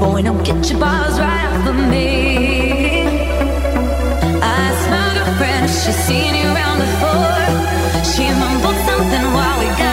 Boy, now get your balls right off me. I a friend, she's seen you around before. She mumbled something while we got.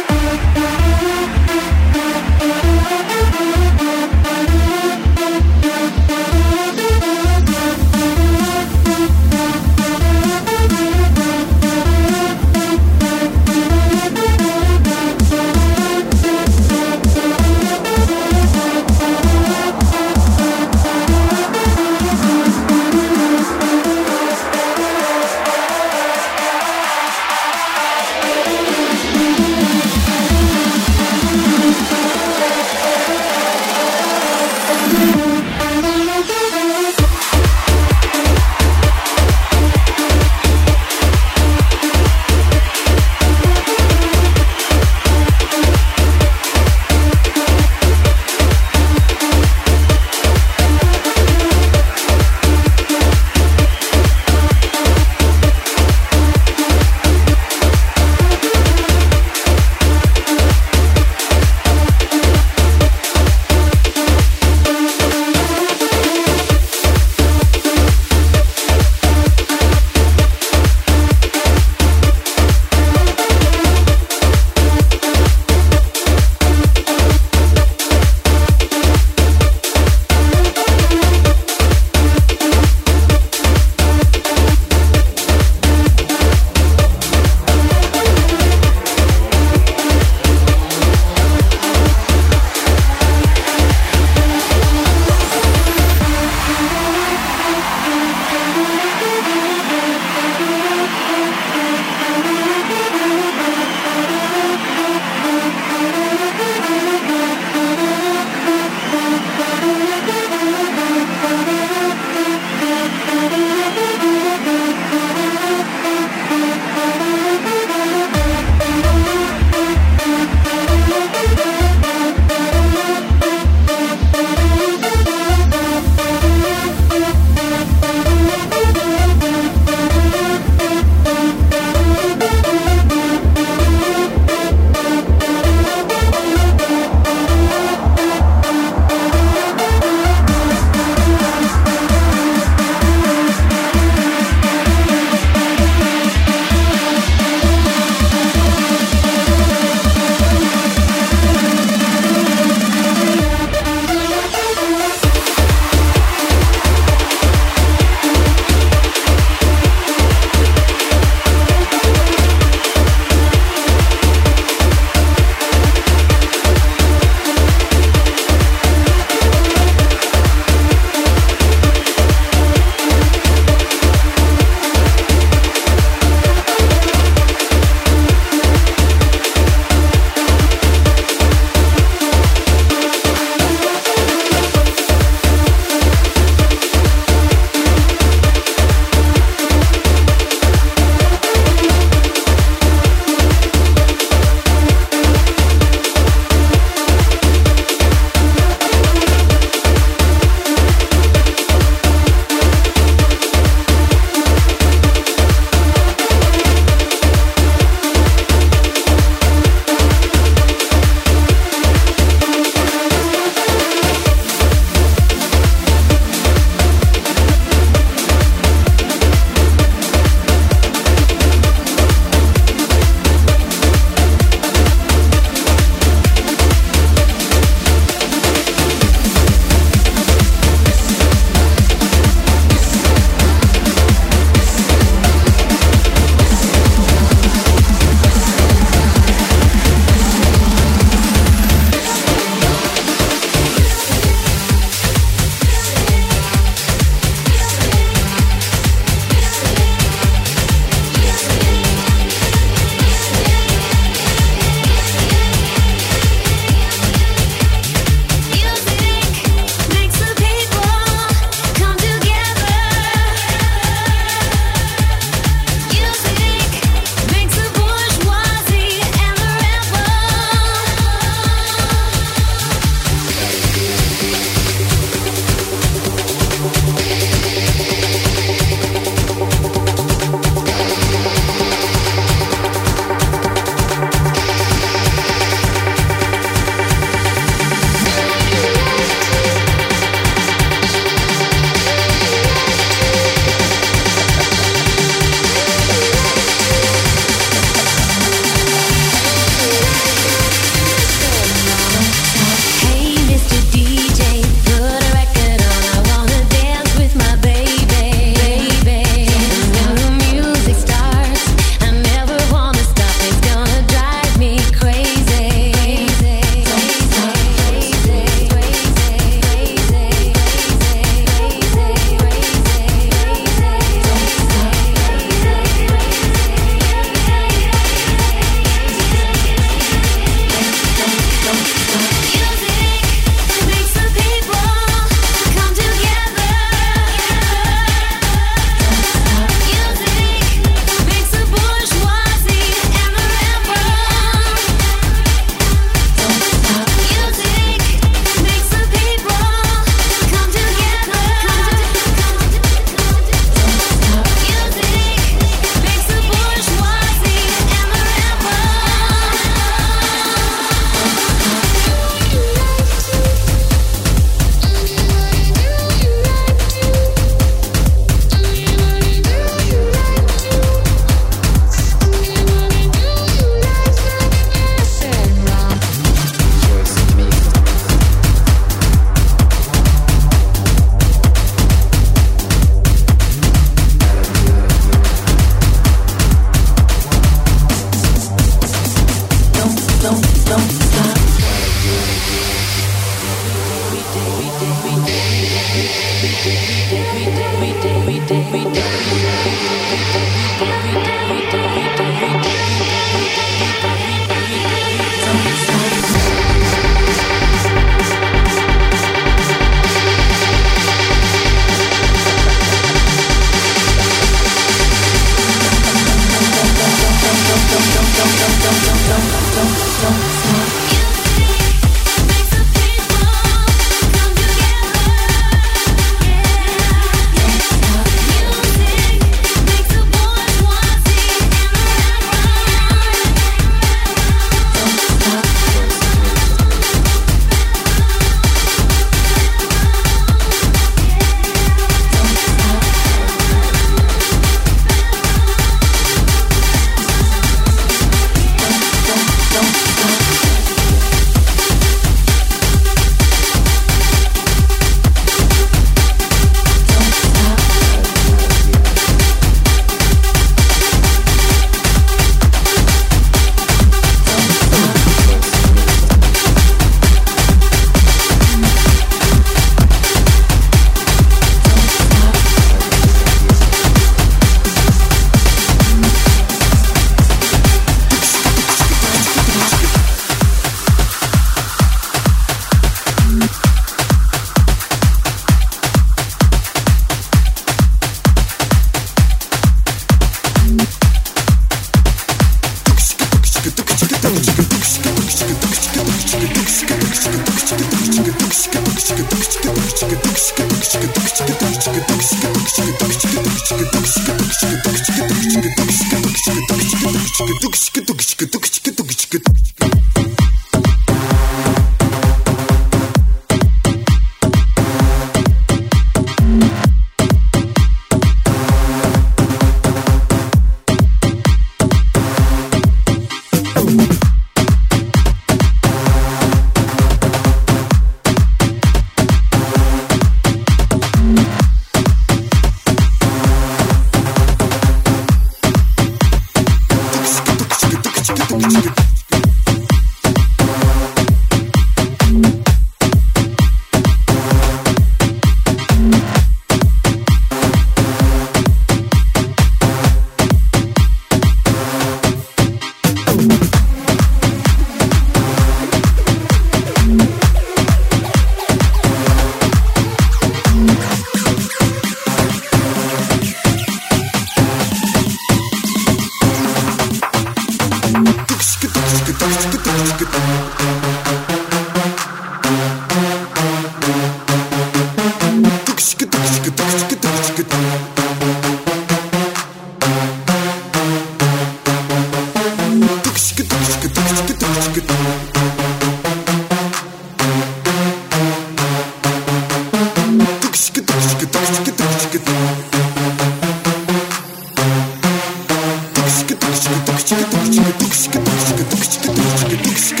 Thank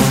you.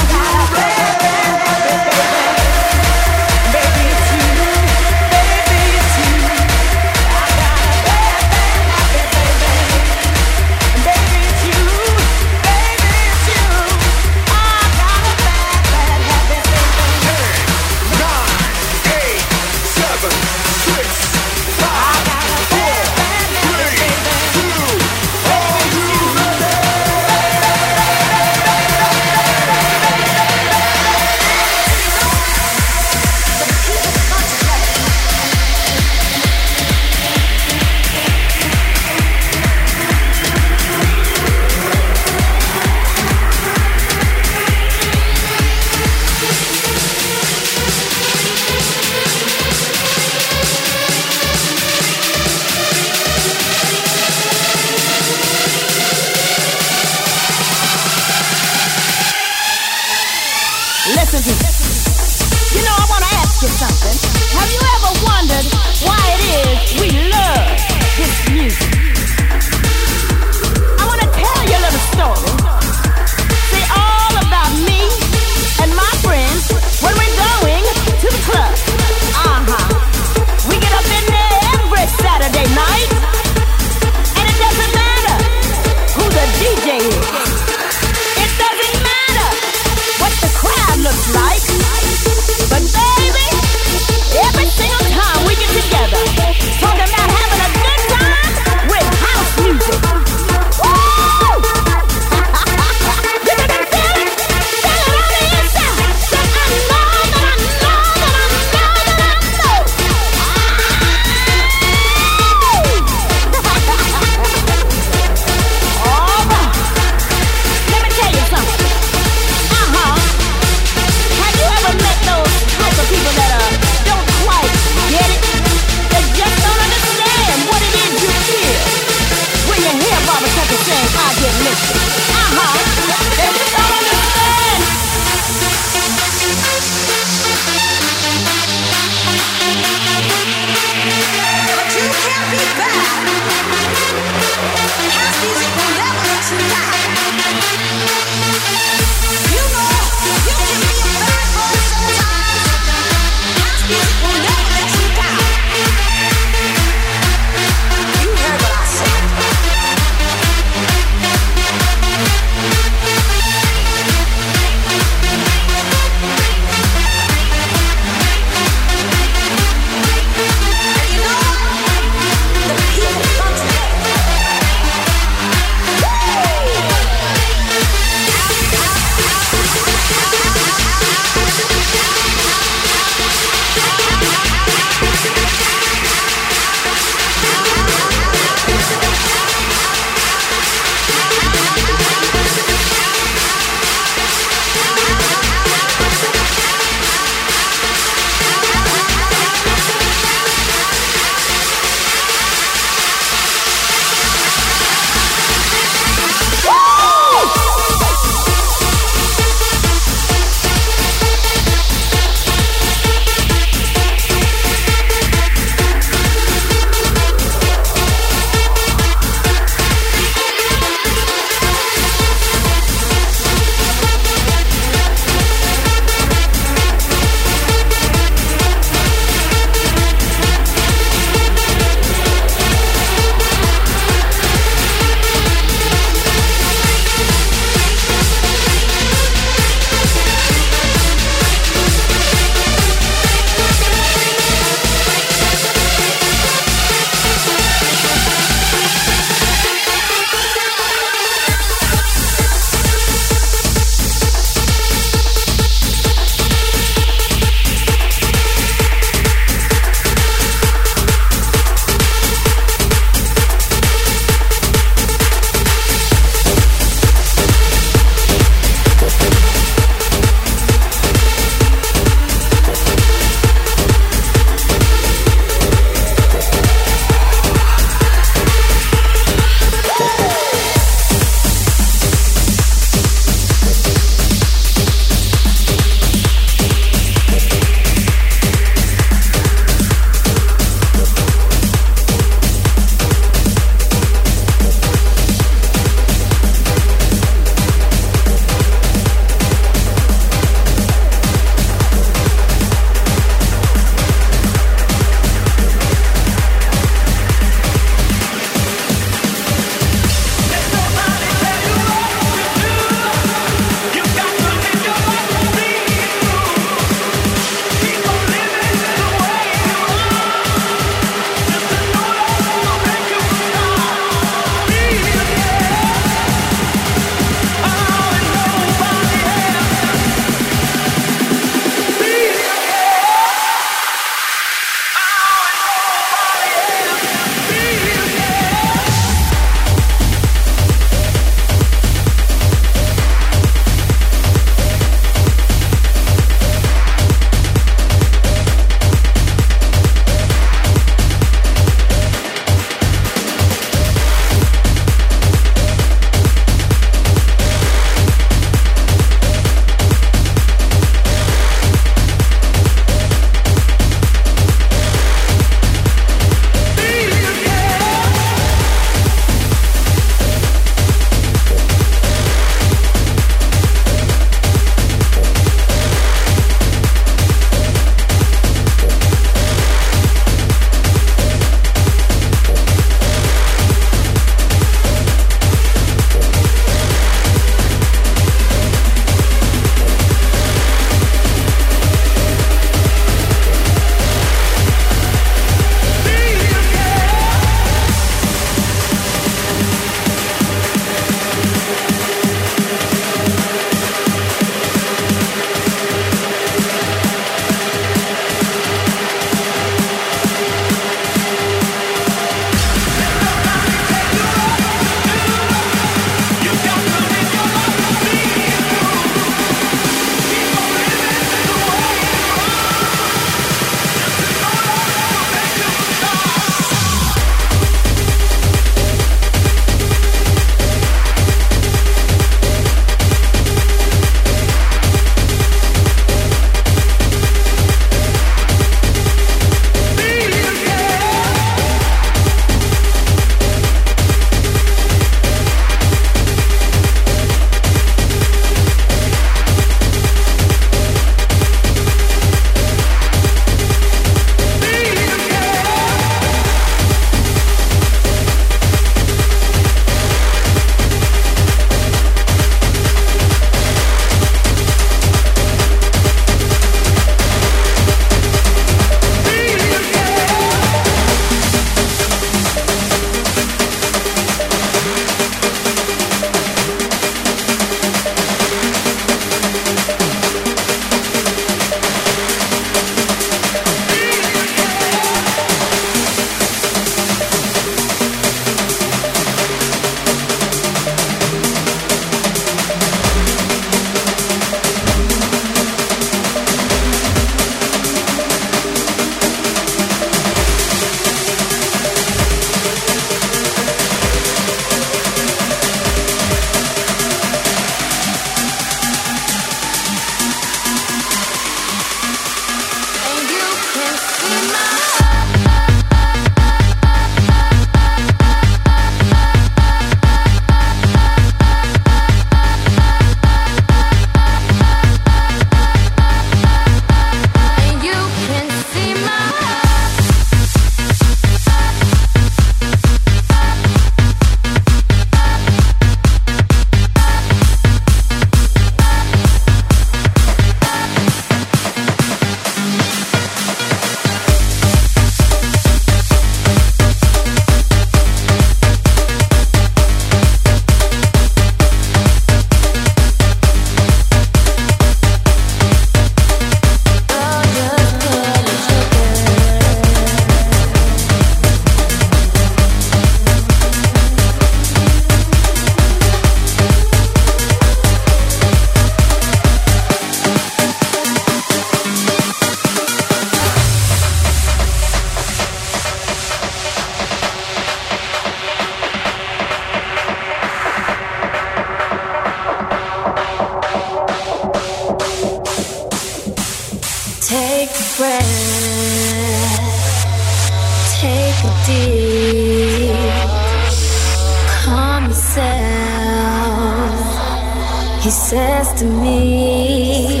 He says to me,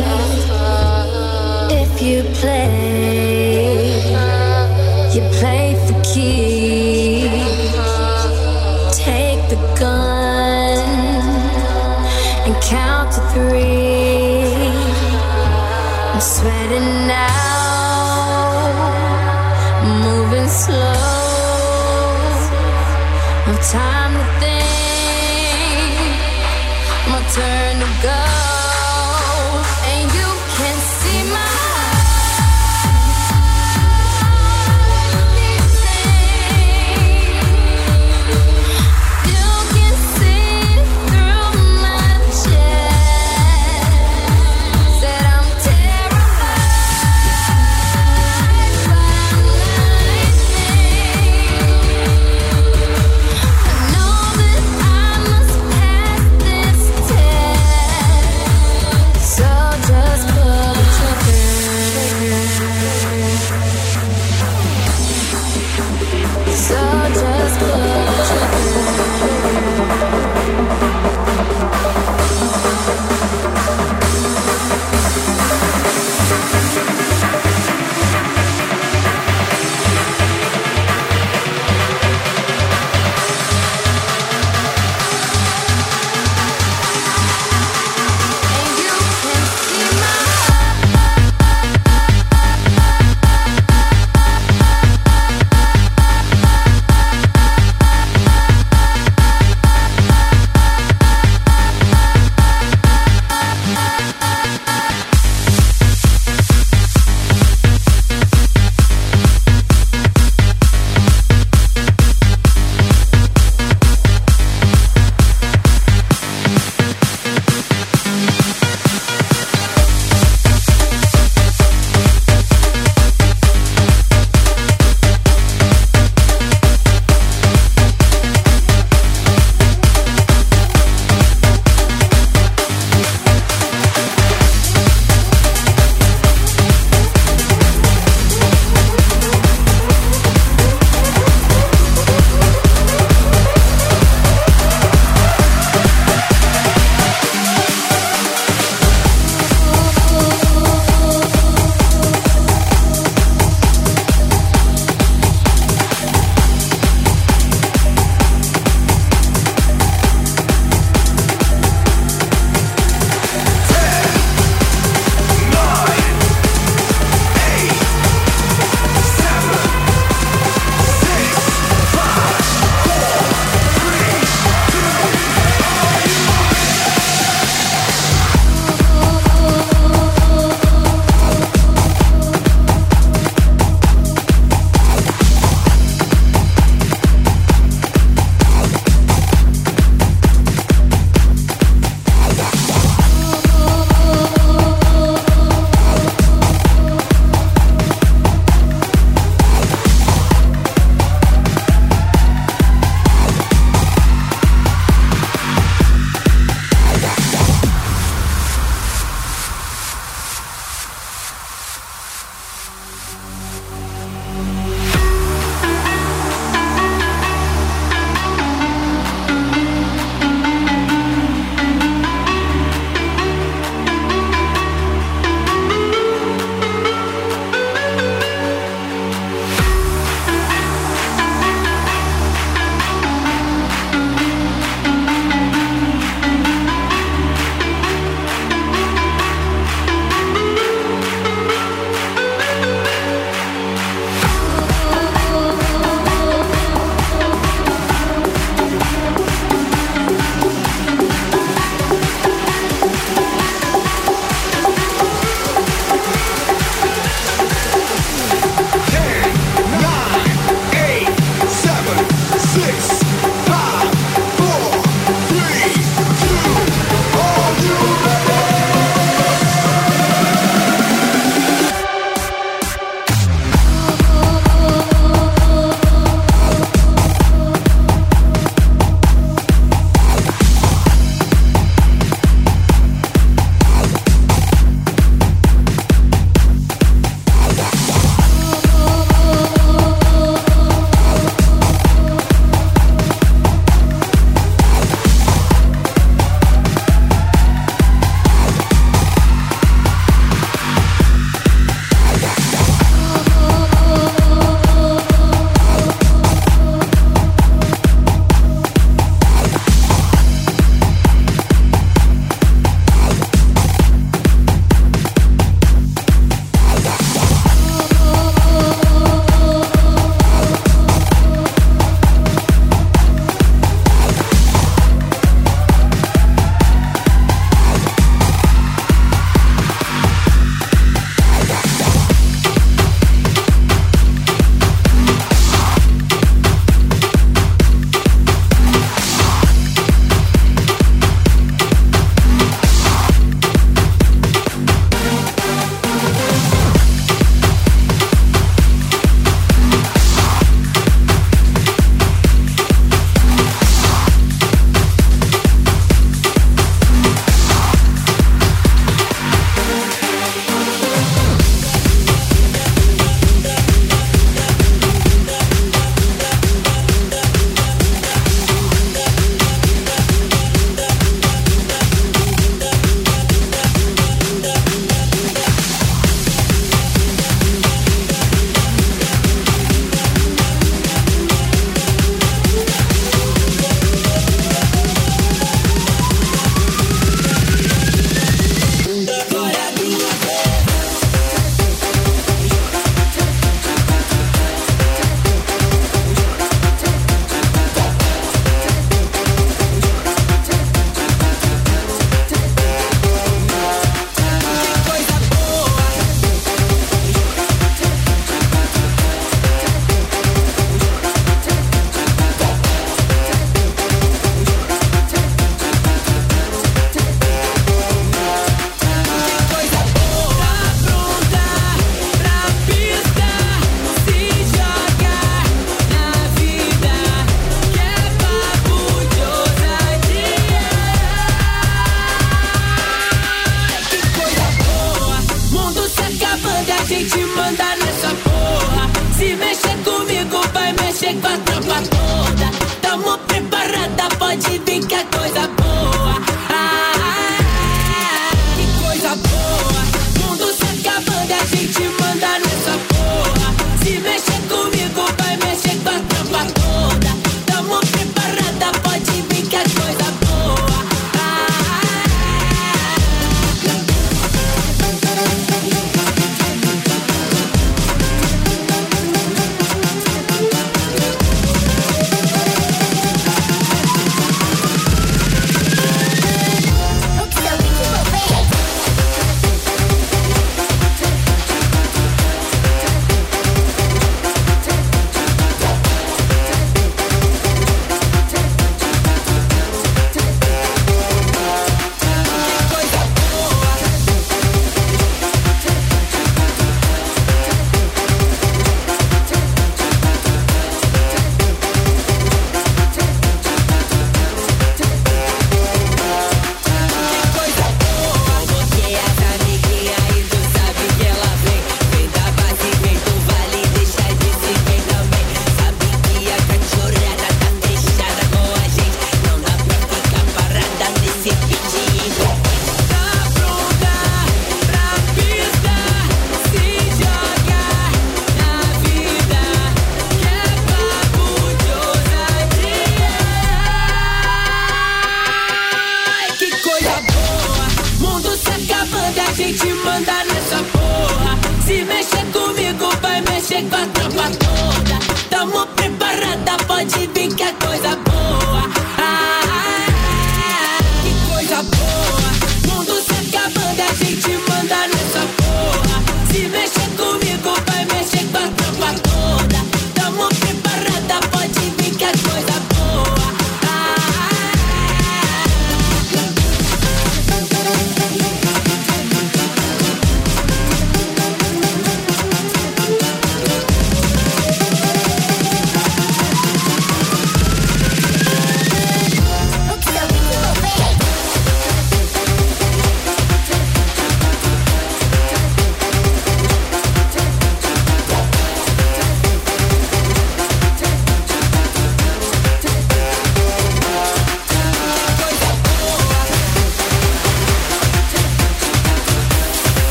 If you play, you play.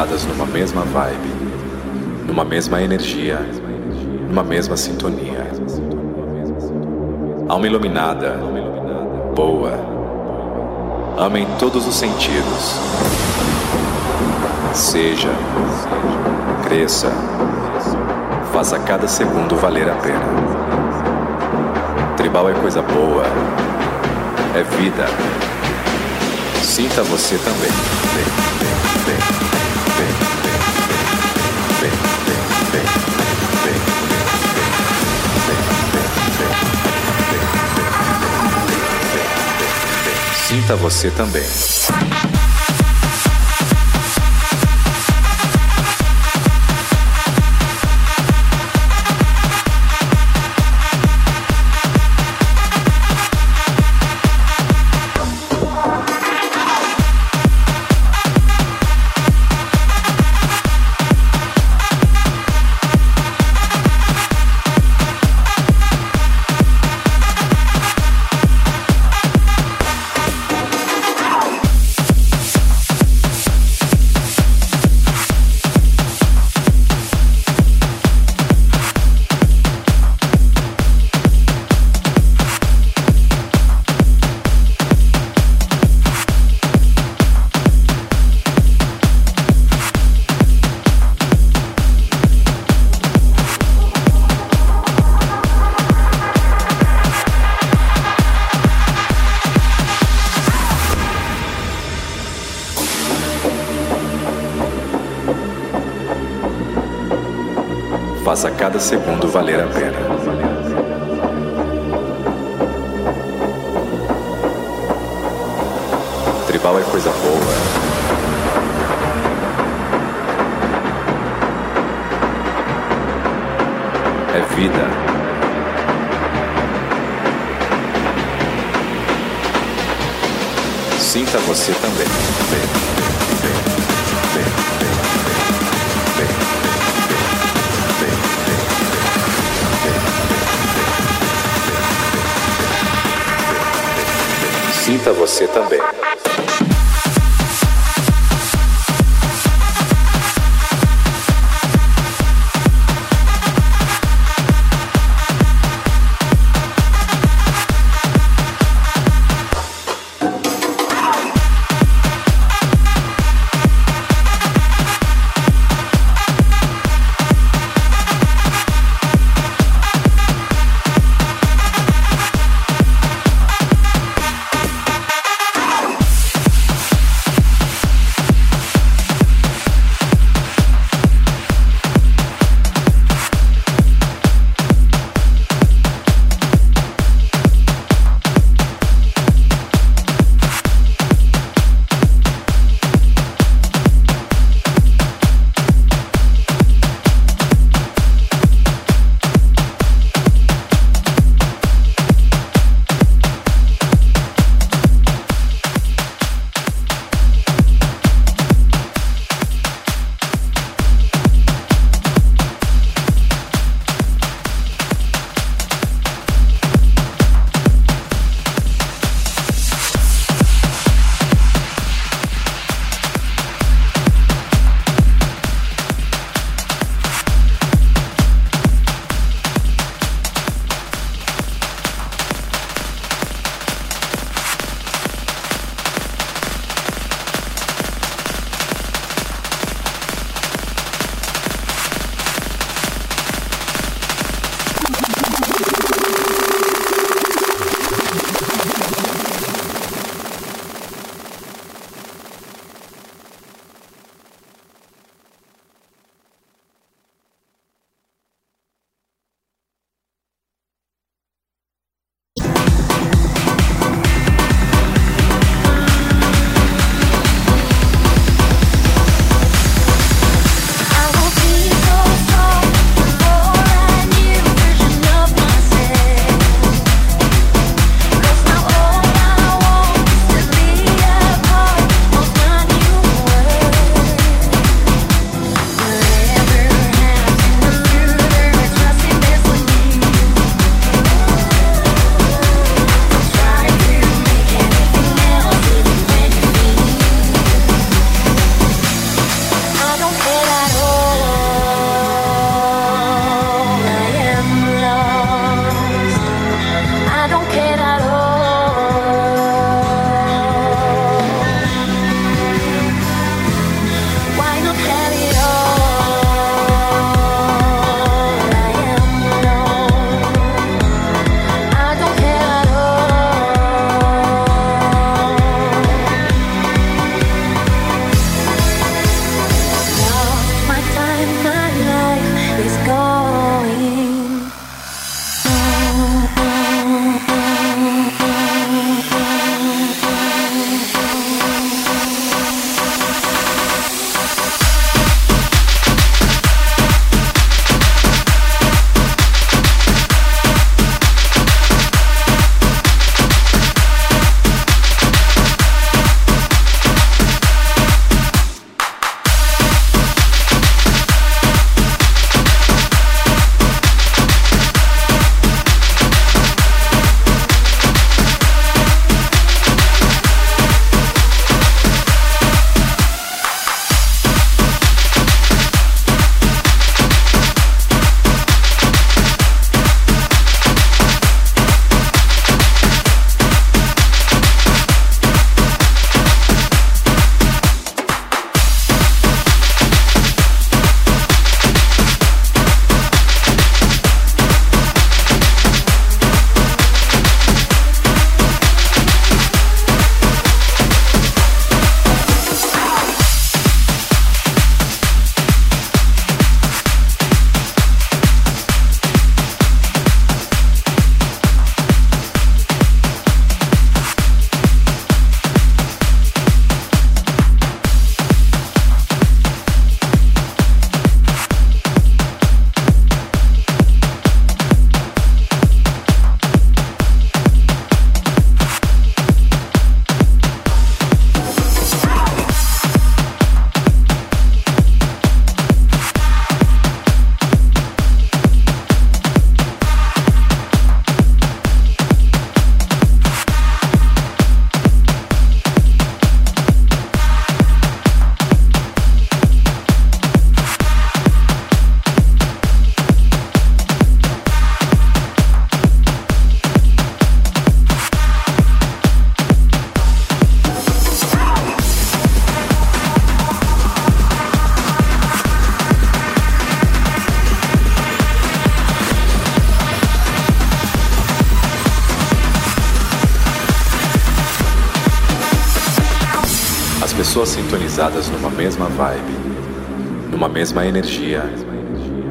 Sintonizadas numa mesma vibe, numa mesma energia, numa mesma sintonia. Alma iluminada, boa. Amem todos os sentidos. Seja, cresça, faça cada segundo valer a pena. Tribal é coisa boa, é vida. Sinta você também. Você também. Segundo valer a pena. Tribal é coisa boa. É vida. Sinta você também. Sinta você também. Sintonizadas numa mesma vibe, numa mesma energia,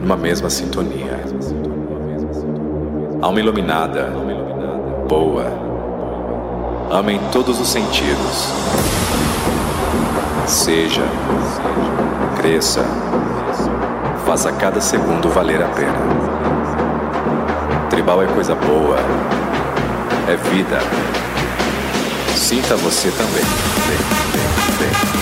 numa mesma sintonia. Alma iluminada, boa, ama em todos os sentidos. Seja, cresça, faça cada segundo valer a pena. Tribal é coisa boa, é vida. Sinta você também. Vem, vem, vem,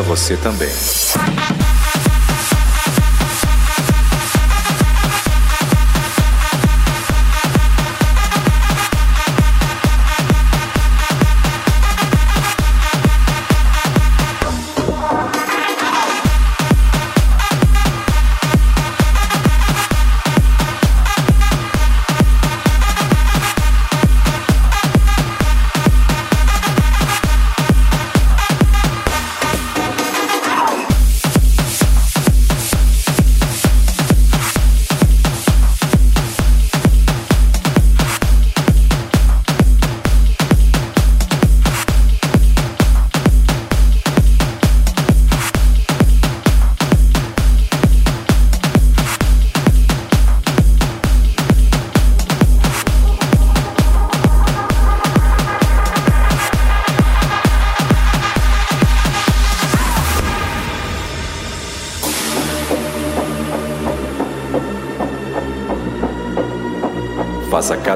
você também.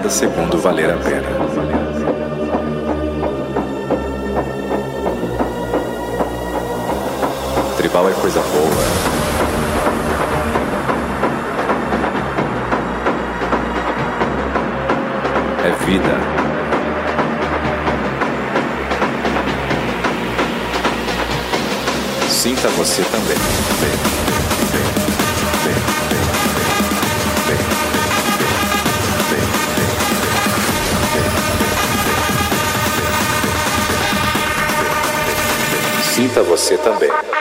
Cada segundo valer a pena. Tribal é coisa boa. É vida. Sinta você também. Reflita você também.